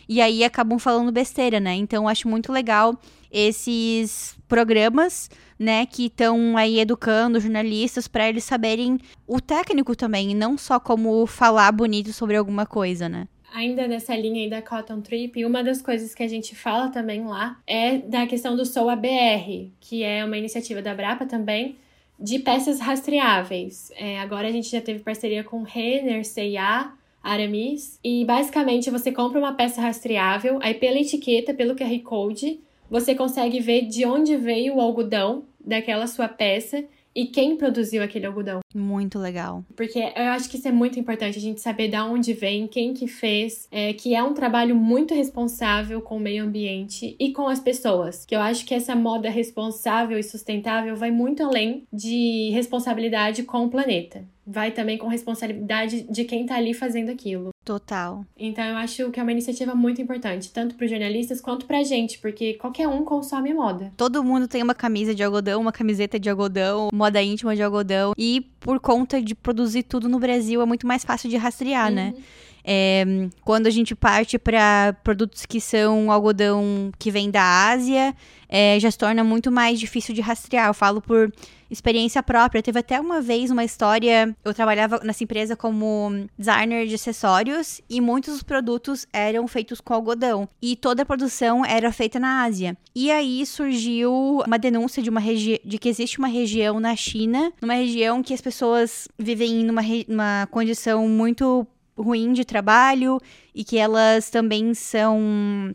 A: e aí acabam falando besteira, né? Então acho muito legal esses programas, né, que estão aí educando jornalistas para eles saberem o técnico também, não só como falar bonito sobre alguma coisa, né?
B: ainda nessa linha aí da Cotton Trip, uma das coisas que a gente fala também lá é da questão do Sou ABR, que é uma iniciativa da Brapa também, de peças rastreáveis. É, agora a gente já teve parceria com Renner, C&A, Aramis. E basicamente você compra uma peça rastreável, aí pela etiqueta, pelo QR Code, você consegue ver de onde veio o algodão daquela sua peça e quem produziu aquele algodão.
A: Muito legal.
B: Porque eu acho que isso é muito importante, a gente saber de onde vem, quem que fez, é, que é um trabalho muito responsável com o meio ambiente e com as pessoas. Que eu acho que essa moda responsável e sustentável vai muito além de responsabilidade com o planeta vai também com responsabilidade de quem tá ali fazendo aquilo.
A: Total.
B: Então eu acho que é uma iniciativa muito importante, tanto para os jornalistas quanto pra gente, porque qualquer um consome moda.
A: Todo mundo tem uma camisa de algodão, uma camiseta de algodão, moda íntima de algodão, e por conta de produzir tudo no Brasil é muito mais fácil de rastrear, né? uhum. né? É, quando a gente parte para produtos que são algodão que vem da Ásia, é, já se torna muito mais difícil de rastrear. Eu falo por experiência própria. Teve até uma vez uma história. Eu trabalhava nessa empresa como designer de acessórios e muitos dos produtos eram feitos com algodão. E toda a produção era feita na Ásia. E aí surgiu uma denúncia de uma de que existe uma região na China, numa região que as pessoas vivem numa, numa condição muito ruim de trabalho e que elas também são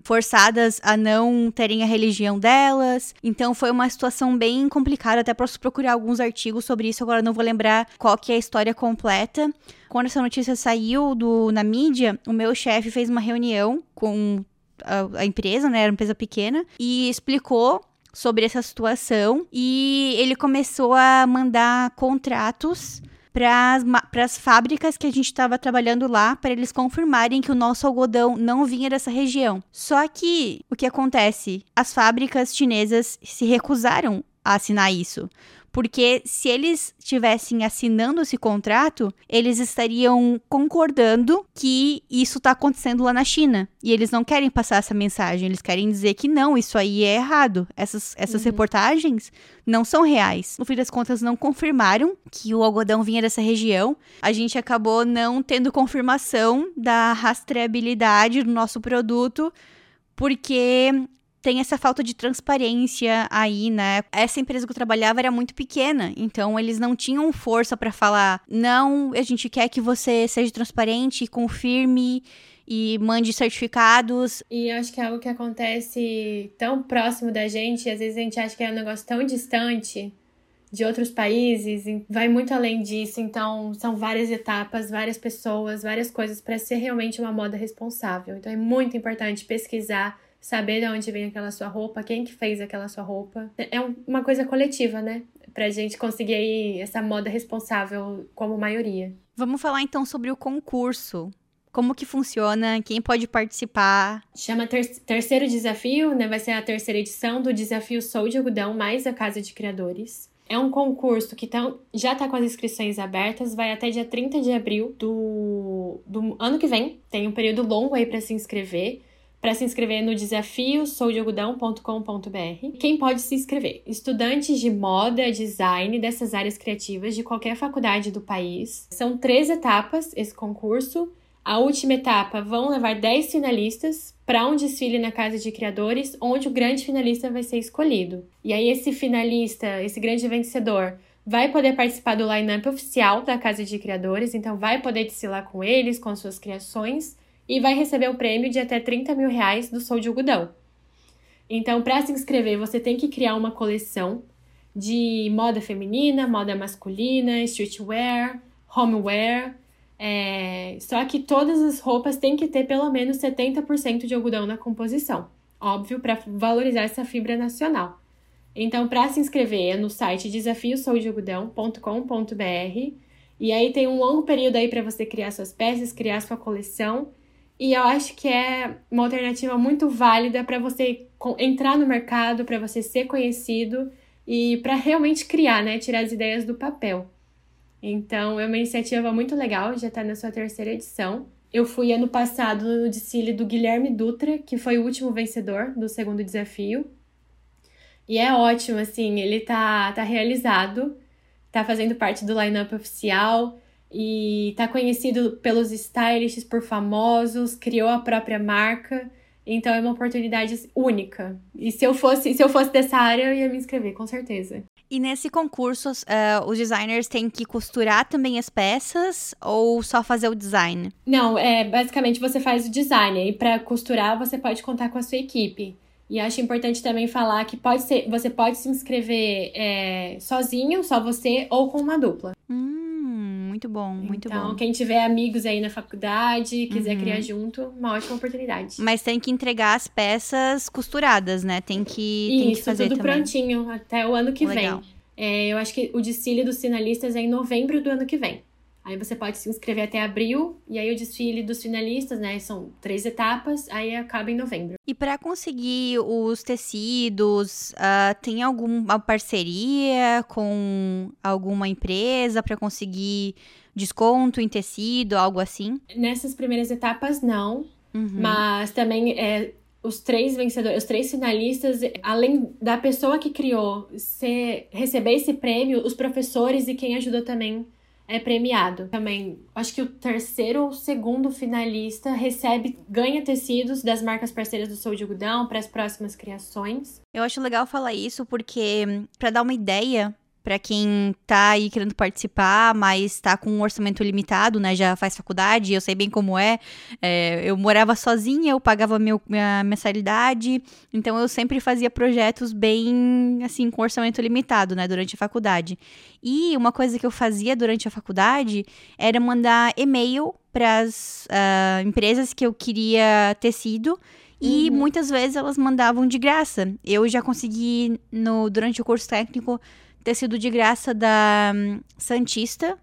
A: forçadas a não terem a religião delas. Então foi uma situação bem complicada, até posso procurar alguns artigos sobre isso, agora não vou lembrar qual que é a história completa. Quando essa notícia saiu do, na mídia, o meu chefe fez uma reunião com a, a empresa, né, era uma empresa pequena, e explicou sobre essa situação e ele começou a mandar contratos para as fábricas que a gente estava trabalhando lá, para eles confirmarem que o nosso algodão não vinha dessa região. Só que o que acontece? As fábricas chinesas se recusaram a assinar isso. Porque se eles estivessem assinando esse contrato, eles estariam concordando que isso está acontecendo lá na China. E eles não querem passar essa mensagem, eles querem dizer que não, isso aí é errado. Essas, essas uhum. reportagens não são reais. No fim das contas, não confirmaram que o algodão vinha dessa região. A gente acabou não tendo confirmação da rastreabilidade do nosso produto porque tem essa falta de transparência aí, né? Essa empresa que eu trabalhava era muito pequena, então eles não tinham força para falar: não, a gente quer que você seja transparente, confirme e mande certificados.
B: E acho que é algo que acontece tão próximo da gente, às vezes a gente acha que é um negócio tão distante de outros países, vai muito além disso. Então, são várias etapas, várias pessoas, várias coisas para ser realmente uma moda responsável. Então, é muito importante pesquisar saber de onde vem aquela sua roupa, quem que fez aquela sua roupa. É uma coisa coletiva, né? Pra gente conseguir aí essa moda responsável como maioria.
A: Vamos falar então sobre o concurso. Como que funciona? Quem pode participar?
B: Chama ter Terceiro Desafio, né? Vai ser a terceira edição do Desafio Sou de Algodão mais a Casa de Criadores. É um concurso que tão, já está com as inscrições abertas, vai até dia 30 de abril do, do ano que vem. Tem um período longo aí para se inscrever para se inscrever no desafio soudealgodão.com.br. Quem pode se inscrever? Estudantes de moda, design dessas áreas criativas de qualquer faculdade do país. São três etapas esse concurso. A última etapa vão levar 10 finalistas para um desfile na Casa de Criadores, onde o grande finalista vai ser escolhido. E aí esse finalista, esse grande vencedor, vai poder participar do line-up oficial da Casa de Criadores, então vai poder desfilar com eles, com suas criações e vai receber o prêmio de até 30 mil reais do Sou de Algodão. Então, para se inscrever, você tem que criar uma coleção de moda feminina, moda masculina, streetwear, homeware. É... Só que todas as roupas têm que ter pelo menos 70% de algodão na composição. Óbvio, para valorizar essa fibra nacional. Então, para se inscrever é no site desafiosoudealgodão.com.br e aí tem um longo período aí para você criar suas peças, criar sua coleção e eu acho que é uma alternativa muito válida para você entrar no mercado, para você ser conhecido e para realmente criar, né? Tirar as ideias do papel. Então, é uma iniciativa muito legal, já está na sua terceira edição. Eu fui ano passado no desfile do Guilherme Dutra, que foi o último vencedor do segundo desafio. E é ótimo, assim, ele tá, tá realizado, tá fazendo parte do line-up oficial e tá conhecido pelos stylists, por famosos, criou a própria marca. Então é uma oportunidade única. E se eu fosse, se eu fosse dessa área, eu ia me inscrever, com certeza.
A: E nesse concurso, uh, os designers têm que costurar também as peças ou só fazer o design?
B: Não, é basicamente você faz o design e para costurar você pode contar com a sua equipe. E acho importante também falar que pode ser, você pode se inscrever é, sozinho, só você, ou com uma dupla.
A: Hum muito bom, muito
B: então,
A: bom.
B: Então, quem tiver amigos aí na faculdade, quiser uhum. criar junto, uma ótima oportunidade.
A: Mas tem que entregar as peças costuradas, né? Tem que,
B: Isso,
A: tem que fazer
B: tudo
A: também.
B: prontinho até o ano que
A: Legal.
B: vem. É, eu acho que o desfile dos finalistas é em novembro do ano que vem. Aí você pode se inscrever até abril, e aí o desfile dos finalistas, né? São três etapas, aí acaba em novembro.
A: E para conseguir os tecidos, uh, tem alguma parceria com alguma empresa para conseguir desconto em tecido, algo assim?
B: Nessas primeiras etapas, não. Uhum. Mas também é, os três vencedores, os três finalistas, além da pessoa que criou receber esse prêmio, os professores e quem ajudou também é premiado. Também, acho que o terceiro ou segundo finalista recebe, ganha tecidos das marcas parceiras do Sou de Algodão para as próximas criações.
A: Eu acho legal falar isso porque, para dar uma ideia, para quem tá aí querendo participar, mas tá com um orçamento limitado, né? Já faz faculdade, eu sei bem como é. é eu morava sozinha, eu pagava meu, minha mensalidade, então eu sempre fazia projetos bem, assim, com orçamento limitado, né? Durante a faculdade. E uma coisa que eu fazia durante a faculdade era mandar e-mail para as uh, ah, empresas que eu queria tecido. E uhum. muitas vezes elas mandavam de graça. Eu já consegui, no, durante o curso técnico, tecido de graça da um, Santista,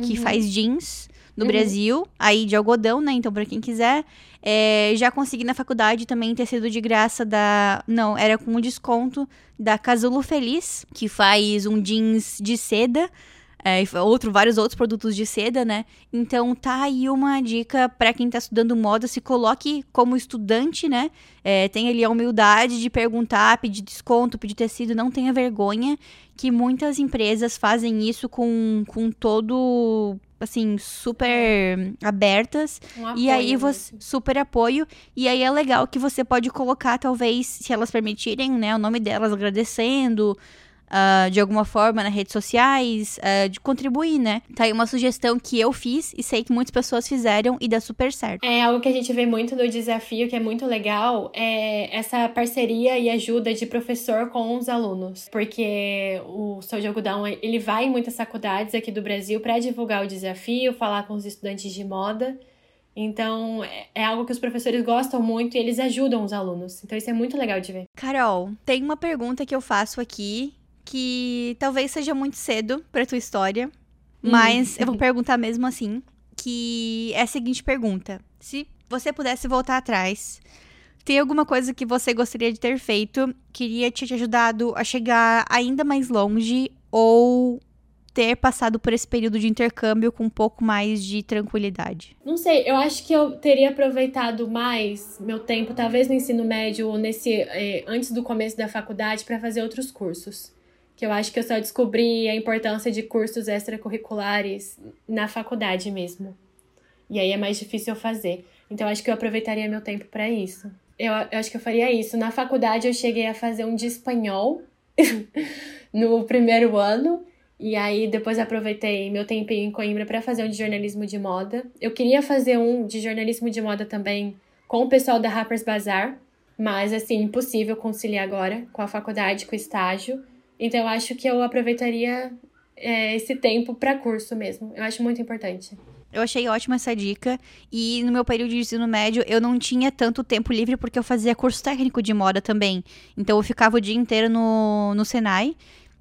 A: que uhum. faz jeans no uhum. Brasil, aí de algodão, né? Então, para quem quiser. É, já consegui na faculdade também tecido de graça da. Não, era com um desconto da Casulo Feliz, que faz um jeans de seda é, outro, vários outros produtos de seda, né? Então tá aí uma dica para quem tá estudando moda, se coloque como estudante, né? É, tenha ali a humildade de perguntar, pedir desconto, pedir tecido, não tenha vergonha, que muitas empresas fazem isso com, com todo assim, super abertas. Um apoio, e aí você. Super apoio. E aí é legal que você pode colocar, talvez, se elas permitirem, né, o nome delas agradecendo uh, de alguma forma nas redes sociais, uh, de contribuir, né? Tá aí uma sugestão que eu fiz e sei que muitas pessoas fizeram e dá super certo.
B: É algo que a gente vê muito no desafio, que é muito legal, é essa parceria e ajuda de professor com os alunos. Porque o Sou de Algodão, ele vai em muitas faculdades aqui do Brasil para divulgar o desafio, falar com os estudantes de moda. Então, é, é algo que os professores gostam muito e eles ajudam os alunos. Então, isso é muito legal de ver.
A: Carol, tem uma pergunta que eu faço aqui que talvez seja muito cedo para tua história, hum. mas eu vou perguntar mesmo assim, que é a seguinte pergunta: se você pudesse voltar atrás, tem alguma coisa que você gostaria de ter feito, queria te ajudado a chegar ainda mais longe ou ter passado por esse período de intercâmbio com um pouco mais de tranquilidade?
B: Não sei, eu acho que eu teria aproveitado mais meu tempo, talvez no ensino médio ou nesse eh, antes do começo da faculdade para fazer outros cursos que eu acho que eu só descobri a importância de cursos extracurriculares na faculdade mesmo. E aí é mais difícil eu fazer. Então eu acho que eu aproveitaria meu tempo para isso. Eu, eu, acho que eu faria isso. Na faculdade eu cheguei a fazer um de espanhol [LAUGHS] no primeiro ano. E aí depois aproveitei meu tempinho em Coimbra para fazer um de jornalismo de moda. Eu queria fazer um de jornalismo de moda também com o pessoal da Harper's Bazaar, mas assim, impossível conciliar agora com a faculdade, com o estágio. Então eu acho que eu aproveitaria é, esse tempo para curso mesmo. Eu acho muito importante.
A: Eu achei ótima essa dica. E no meu período de ensino médio, eu não tinha tanto tempo livre porque eu fazia curso técnico de moda também. Então eu ficava o dia inteiro no, no Senai.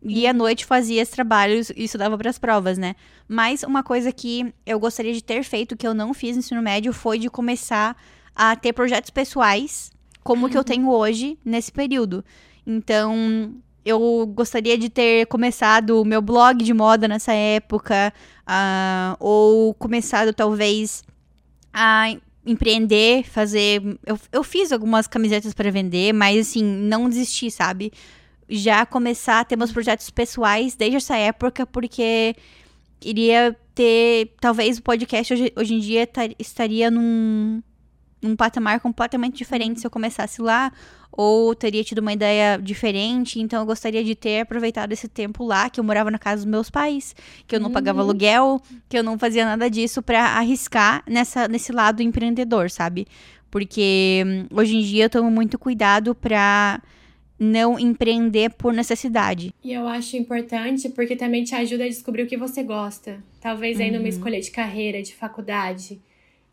A: E à noite fazia esses trabalhos e estudava para as provas, né? Mas uma coisa que eu gostaria de ter feito, que eu não fiz no ensino médio, foi de começar a ter projetos pessoais, como que eu tenho hoje nesse período. Então, eu gostaria de ter começado o meu blog de moda nessa época, uh, ou começado talvez a empreender, fazer. Eu, eu fiz algumas camisetas para vender, mas assim, não desisti, sabe? Já começar a ter meus projetos pessoais desde essa época, porque iria ter. Talvez o podcast hoje, hoje em dia estaria num, num patamar completamente diferente se eu começasse lá ou teria tido uma ideia diferente, então eu gostaria de ter aproveitado esse tempo lá, que eu morava na casa dos meus pais, que eu não uhum. pagava aluguel, que eu não fazia nada disso para arriscar nessa, nesse lado empreendedor, sabe? Porque hum, hoje em dia eu tomo muito cuidado para não empreender por necessidade.
B: E eu acho importante porque também te ajuda a descobrir o que você gosta. Talvez aí uhum. numa escolha de carreira, de faculdade.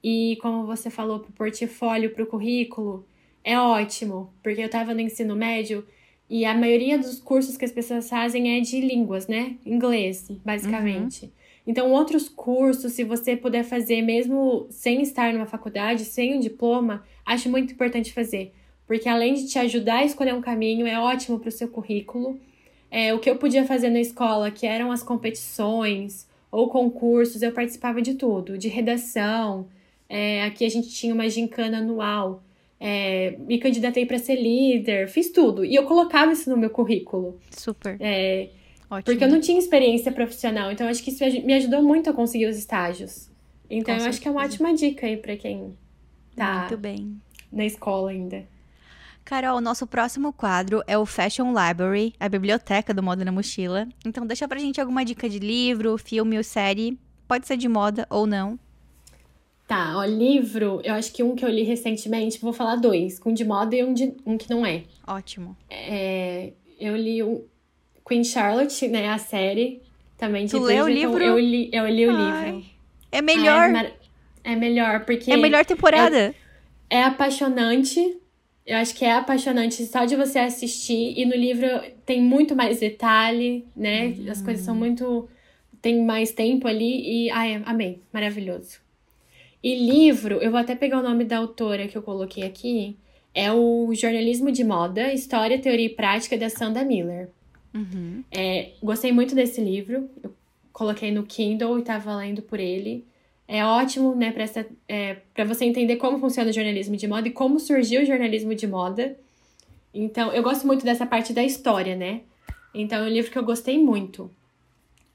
B: E como você falou, pro portfólio, pro currículo, é ótimo, porque eu estava no ensino médio e a maioria dos cursos que as pessoas fazem é de línguas, né? Inglês, basicamente. Uhum. Então, outros cursos, se você puder fazer mesmo sem estar numa faculdade, sem um diploma, acho muito importante fazer. Porque além de te ajudar a escolher um caminho, é ótimo para o seu currículo. É, o que eu podia fazer na escola, que eram as competições ou concursos, eu participava de tudo, de redação. É, aqui a gente tinha uma gincana anual. É, me candidatei para ser líder, fiz tudo. E eu colocava isso no meu currículo.
A: Super.
B: É, Ótimo. Porque eu não tinha experiência profissional, então acho que isso me ajudou muito a conseguir os estágios. Então Com eu certeza. acho que é uma ótima dica aí para quem tá
A: muito bem.
B: na escola ainda.
A: Carol, o nosso próximo quadro é o Fashion Library, a biblioteca do Moda na Mochila. Então deixa pra gente alguma dica de livro, filme ou série. Pode ser de moda ou não.
B: Tá, ó, livro, eu acho que um que eu li recentemente, vou falar dois, um de moda e um, de, um que não é.
A: Ótimo.
B: É, eu li um, Queen Charlotte, né, a série também de
A: tu leu o livro?
B: Eu li, eu li o Ai, livro.
A: É melhor.
B: É, é, melhor, porque...
A: É melhor temporada.
B: É, é apaixonante, eu acho que é apaixonante só de você assistir. E no livro tem muito mais detalhe, né? Uhum. As coisas são muito. Tem mais tempo ali. E. Ai, amei. Maravilhoso. E livro, eu vou até pegar o nome da autora que eu coloquei aqui. É o Jornalismo de Moda, História, Teoria e Prática da Sanda Miller.
A: Uhum.
B: É, gostei muito desse livro. Eu coloquei no Kindle e estava lendo por ele. É ótimo, né, para é, você entender como funciona o jornalismo de moda e como surgiu o jornalismo de moda. Então, eu gosto muito dessa parte da história, né? Então, é um livro que eu gostei muito.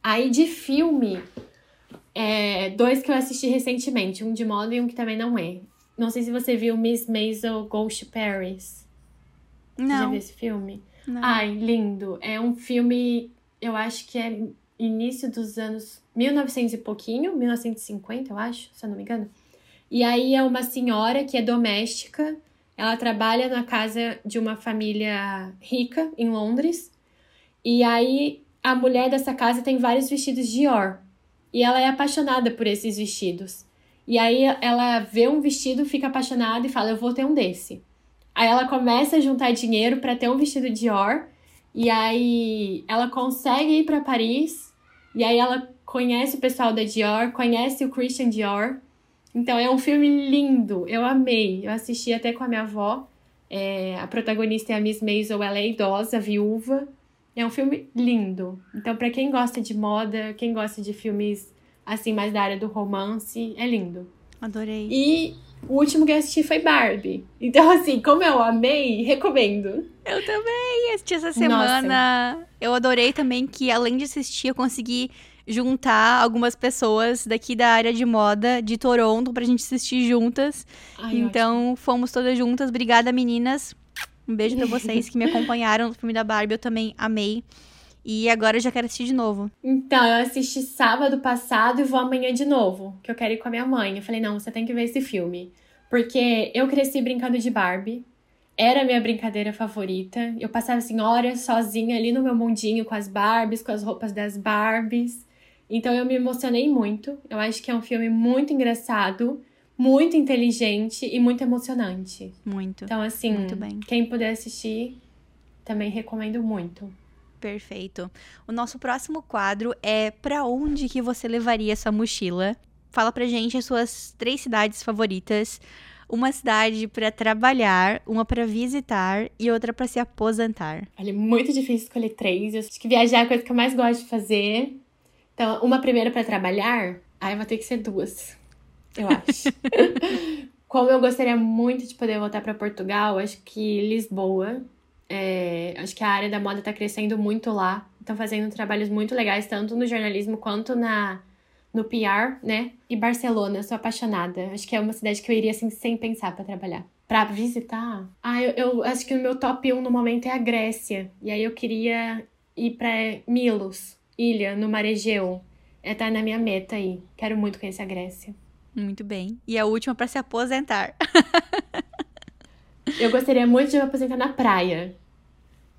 B: Aí, de filme, é, dois que eu assisti recentemente, um de moda e um que também não é. Não sei se você viu Miss Maisel Goes to Paris.
A: Não.
B: Já viu esse filme?
A: Não.
B: Ai, lindo. É um filme, eu acho que é início dos anos 1900 e pouquinho, 1950, eu acho, se eu não me engano. E aí é uma senhora que é doméstica, ela trabalha na casa de uma família rica em Londres. E aí a mulher dessa casa tem vários vestidos Dior. E ela é apaixonada por esses vestidos. E aí ela vê um vestido, fica apaixonada e fala: Eu vou ter um desse. Aí ela começa a juntar dinheiro para ter um vestido Dior. E aí ela consegue ir para Paris. E aí ela conhece o pessoal da Dior, conhece o Christian Dior. Então é um filme lindo, eu amei. Eu assisti até com a minha avó. É, a protagonista é a Miss Maisel, ela é idosa, viúva. É um filme lindo. Então, para quem gosta de moda, quem gosta de filmes assim, mais da área do romance, é lindo.
A: Adorei.
B: E o último que eu assisti foi Barbie. Então, assim, como eu amei, recomendo.
A: Eu também assisti essa semana. Nossa. Eu adorei também que, além de assistir, eu consegui juntar algumas pessoas daqui da área de moda de Toronto pra gente assistir juntas. Ai, então, ótimo. fomos todas juntas. Obrigada, meninas. Um beijo para [LAUGHS] vocês que me acompanharam no filme da Barbie, eu também amei. E agora eu já quero assistir de novo.
B: Então, eu assisti sábado passado e vou amanhã de novo, que eu quero ir com a minha mãe. Eu falei, não, você tem que ver esse filme. Porque eu cresci brincando de Barbie. Era a minha brincadeira favorita. Eu passava assim horas sozinha ali no meu mundinho com as Barbies, com as roupas das Barbies. Então eu me emocionei muito. Eu acho que é um filme muito engraçado muito inteligente e muito emocionante.
A: Muito.
B: Então, assim,
A: muito bem.
B: quem puder assistir, também recomendo muito.
A: Perfeito. O nosso próximo quadro é para onde que você levaria sua mochila? Fala pra gente as suas três cidades favoritas. Uma cidade para trabalhar, uma para visitar e outra para se aposentar.
B: Olha, é muito difícil escolher três. Eu acho que viajar é a coisa que eu mais gosto de fazer. Então, uma primeira para trabalhar, aí vai ter que ser duas eu acho. [LAUGHS] Como eu gostaria muito de poder voltar para Portugal, acho que Lisboa. É, acho que a área da moda está crescendo muito lá. Estão fazendo trabalhos muito legais, tanto no jornalismo quanto na, no PR, né? E Barcelona, sou apaixonada. Acho que é uma cidade que eu iria assim sem pensar para trabalhar. Pra visitar? Ah, eu, eu, acho que o meu top 1 no momento é a Grécia. E aí eu queria ir para Milos, ilha, no Mar Egeu. É, tá na minha meta aí. Quero muito conhecer a Grécia.
A: Muito bem. E a última para se aposentar.
B: eu gostaria muito de me aposentar na praia.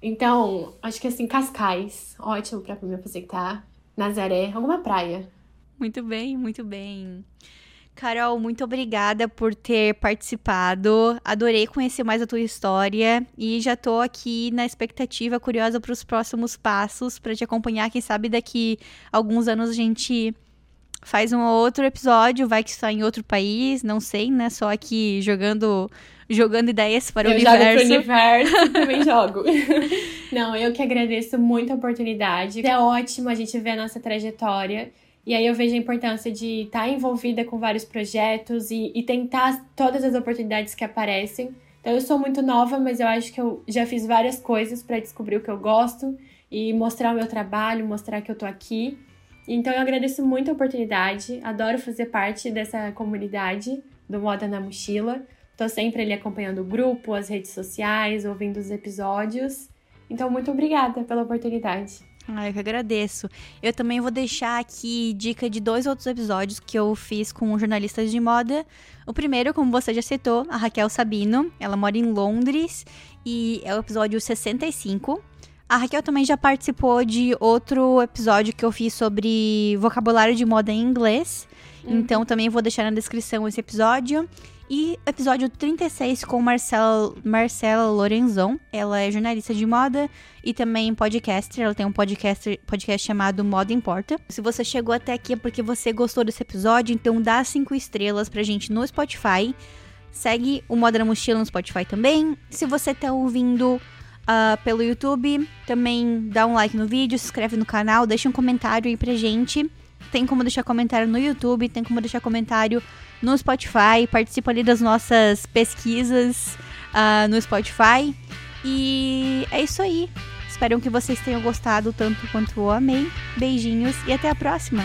B: Então, acho que assim, Cascais, ótimo para me aposentar. Nazaré, alguma praia.
A: Muito bem, muito bem. Carol, muito obrigada por ter participado. Adorei conhecer mais a tua história e já tô aqui na expectativa curiosa para os próximos passos para te acompanhar, quem sabe daqui alguns anos a gente faz um outro episódio, vai que está em outro país, não sei, né? Só aqui jogando jogando ideias para
B: eu
A: o universo.
B: Eu jogo pro universo, [LAUGHS] também jogo. [LAUGHS] Não, eu que agradeço muito a oportunidade. É ótimo a gente ver a nossa trajetória. E aí eu vejo a importância de estar tá envolvida com vários projetos e, e tentar todas as oportunidades que aparecem. Então eu sou muito nova, mas eu acho que eu já fiz várias coisas para descobrir o que eu gosto e mostrar o meu trabalho, mostrar que eu tô aqui. Então eu agradeço muito a oportunidade, adoro fazer parte dessa comunidade do Moda na Mochila. Tô sempre ali acompanhando o grupo, as redes sociais, ouvindo os episódios. Então, muito obrigada pela oportunidade.
A: Ah, eu que agradeço. Eu também vou deixar aqui dica de dois outros episódios que eu fiz com jornalistas de moda. O primeiro, como você já citou, a Raquel Sabino. Ela mora em Londres e é o episódio 65. A Raquel também já participou de outro episódio que eu fiz sobre vocabulário de moda em inglês. Uhum. Então também vou deixar na descrição esse episódio. E episódio 36 com Marcela, Marcela Lorenzon. Ela é jornalista de moda e também podcaster. Ela tem um podcast, podcast chamado Moda Importa. Se você chegou até aqui é porque você gostou desse episódio, então dá cinco estrelas pra gente no Spotify. Segue o Moda na Mochila no Spotify também. Se você tá ouvindo uh, pelo YouTube. Também dá um like no vídeo, se inscreve no canal, deixa um comentário aí pra gente. Tem como deixar comentário no YouTube, tem como deixar comentário no Spotify. Participa ali das nossas pesquisas uh, no Spotify. E é isso aí. Espero que vocês tenham gostado tanto quanto eu amei. Beijinhos e até a próxima!